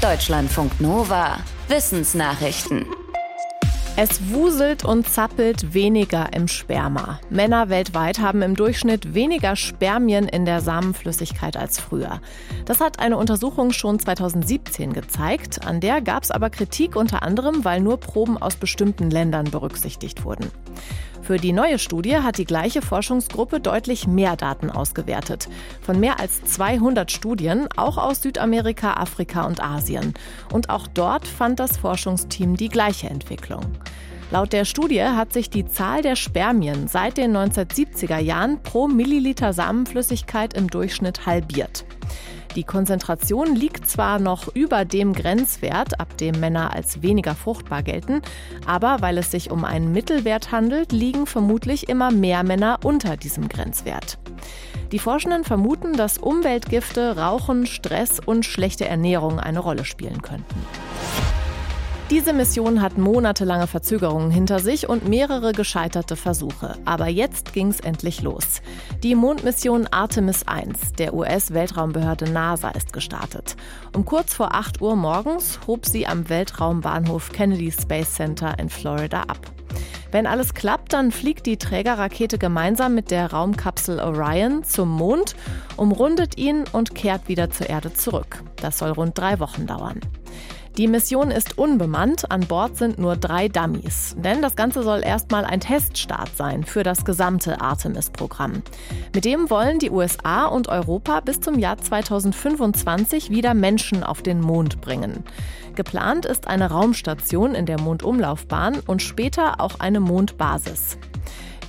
Deutschlandfunk Nova. Wissensnachrichten. Es wuselt und zappelt weniger im Sperma. Männer weltweit haben im Durchschnitt weniger Spermien in der Samenflüssigkeit als früher. Das hat eine Untersuchung schon 2017 gezeigt. An der gab es aber Kritik unter anderem, weil nur Proben aus bestimmten Ländern berücksichtigt wurden. Für die neue Studie hat die gleiche Forschungsgruppe deutlich mehr Daten ausgewertet. Von mehr als 200 Studien, auch aus Südamerika, Afrika und Asien. Und auch dort fand das Forschungsteam die gleiche Entwicklung. Laut der Studie hat sich die Zahl der Spermien seit den 1970er Jahren pro Milliliter Samenflüssigkeit im Durchschnitt halbiert. Die Konzentration liegt zwar noch über dem Grenzwert, ab dem Männer als weniger fruchtbar gelten, aber weil es sich um einen Mittelwert handelt, liegen vermutlich immer mehr Männer unter diesem Grenzwert. Die Forschenden vermuten, dass Umweltgifte, Rauchen, Stress und schlechte Ernährung eine Rolle spielen könnten. Diese Mission hat monatelange Verzögerungen hinter sich und mehrere gescheiterte Versuche. Aber jetzt ging es endlich los. Die Mondmission Artemis 1 der US-Weltraumbehörde NASA ist gestartet. Um kurz vor 8 Uhr morgens hob sie am Weltraumbahnhof Kennedy Space Center in Florida ab. Wenn alles klappt, dann fliegt die Trägerrakete gemeinsam mit der Raumkapsel Orion zum Mond, umrundet ihn und kehrt wieder zur Erde zurück. Das soll rund drei Wochen dauern. Die Mission ist unbemannt, an Bord sind nur drei Dummies. Denn das Ganze soll erstmal ein Teststart sein für das gesamte Artemis-Programm. Mit dem wollen die USA und Europa bis zum Jahr 2025 wieder Menschen auf den Mond bringen. Geplant ist eine Raumstation in der Mondumlaufbahn und später auch eine Mondbasis.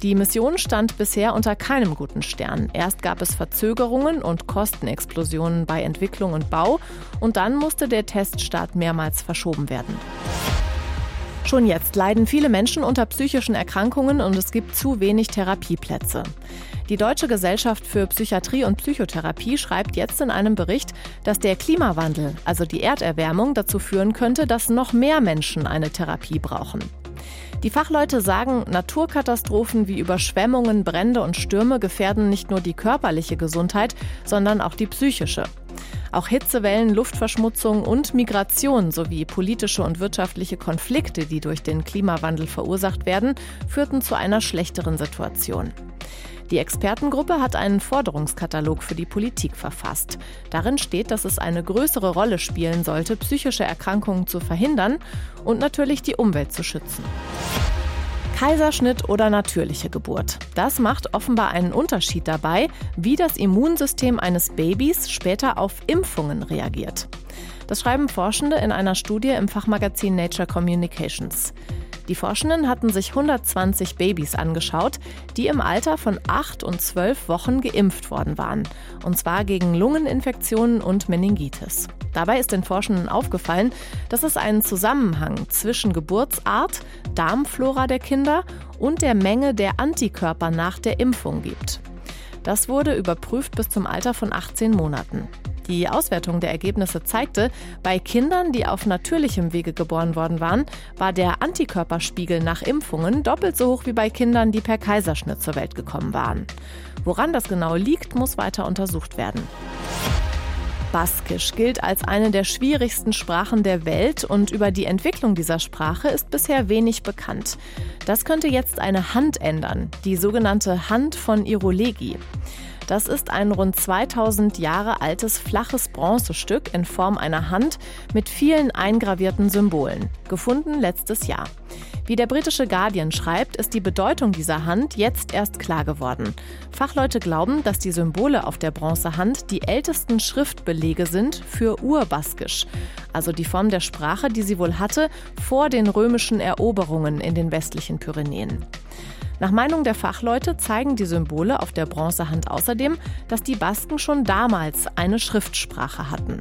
Die Mission stand bisher unter keinem guten Stern. Erst gab es Verzögerungen und Kostenexplosionen bei Entwicklung und Bau und dann musste der Teststart mehrmals verschoben werden. Schon jetzt leiden viele Menschen unter psychischen Erkrankungen und es gibt zu wenig Therapieplätze. Die Deutsche Gesellschaft für Psychiatrie und Psychotherapie schreibt jetzt in einem Bericht, dass der Klimawandel, also die Erderwärmung, dazu führen könnte, dass noch mehr Menschen eine Therapie brauchen. Die Fachleute sagen, Naturkatastrophen wie Überschwemmungen, Brände und Stürme gefährden nicht nur die körperliche Gesundheit, sondern auch die psychische. Auch Hitzewellen, Luftverschmutzung und Migration sowie politische und wirtschaftliche Konflikte, die durch den Klimawandel verursacht werden, führten zu einer schlechteren Situation. Die Expertengruppe hat einen Forderungskatalog für die Politik verfasst. Darin steht, dass es eine größere Rolle spielen sollte, psychische Erkrankungen zu verhindern und natürlich die Umwelt zu schützen. Kaiserschnitt oder natürliche Geburt. Das macht offenbar einen Unterschied dabei, wie das Immunsystem eines Babys später auf Impfungen reagiert. Das schreiben Forschende in einer Studie im Fachmagazin Nature Communications. Die Forschenden hatten sich 120 Babys angeschaut, die im Alter von 8 und 12 Wochen geimpft worden waren. Und zwar gegen Lungeninfektionen und Meningitis. Dabei ist den Forschenden aufgefallen, dass es einen Zusammenhang zwischen Geburtsart, Darmflora der Kinder und der Menge der Antikörper nach der Impfung gibt. Das wurde überprüft bis zum Alter von 18 Monaten. Die Auswertung der Ergebnisse zeigte, bei Kindern, die auf natürlichem Wege geboren worden waren, war der Antikörperspiegel nach Impfungen doppelt so hoch wie bei Kindern, die per Kaiserschnitt zur Welt gekommen waren. Woran das genau liegt, muss weiter untersucht werden. Baskisch gilt als eine der schwierigsten Sprachen der Welt und über die Entwicklung dieser Sprache ist bisher wenig bekannt. Das könnte jetzt eine Hand ändern, die sogenannte Hand von Irolegi. Das ist ein rund 2000 Jahre altes flaches Bronzestück in Form einer Hand mit vielen eingravierten Symbolen, gefunden letztes Jahr. Wie der britische Guardian schreibt, ist die Bedeutung dieser Hand jetzt erst klar geworden. Fachleute glauben, dass die Symbole auf der Bronzehand die ältesten Schriftbelege sind für Urbaskisch, also die Form der Sprache, die sie wohl hatte vor den römischen Eroberungen in den westlichen Pyrenäen. Nach Meinung der Fachleute zeigen die Symbole auf der Bronzehand außerdem, dass die Basken schon damals eine Schriftsprache hatten.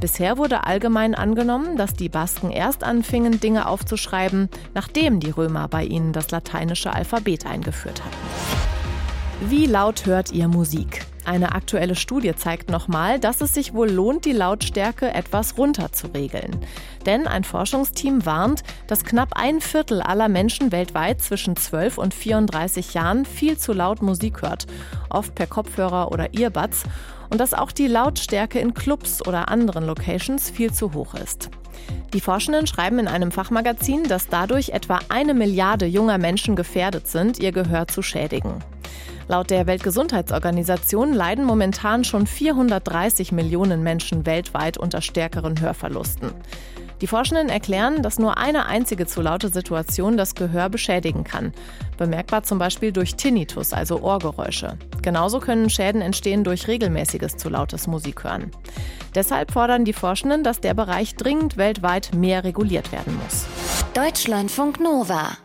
Bisher wurde allgemein angenommen, dass die Basken erst anfingen, Dinge aufzuschreiben, nachdem die Römer bei ihnen das lateinische Alphabet eingeführt hatten. Wie laut hört ihr Musik? Eine aktuelle Studie zeigt nochmal, dass es sich wohl lohnt, die Lautstärke etwas runter zu regeln. Denn ein Forschungsteam warnt, dass knapp ein Viertel aller Menschen weltweit zwischen 12 und 34 Jahren viel zu laut Musik hört, oft per Kopfhörer oder Earbuds. und dass auch die Lautstärke in Clubs oder anderen Locations viel zu hoch ist. Die Forschenden schreiben in einem Fachmagazin, dass dadurch etwa eine Milliarde junger Menschen gefährdet sind, ihr Gehör zu schädigen. Laut der Weltgesundheitsorganisation leiden momentan schon 430 Millionen Menschen weltweit unter stärkeren Hörverlusten. Die Forschenden erklären, dass nur eine einzige zu laute Situation das Gehör beschädigen kann. Bemerkbar zum Beispiel durch Tinnitus, also Ohrgeräusche. Genauso können Schäden entstehen durch regelmäßiges zu lautes Musikhören. Deshalb fordern die Forschenden, dass der Bereich dringend weltweit mehr reguliert werden muss. Deutschlandfunk Nova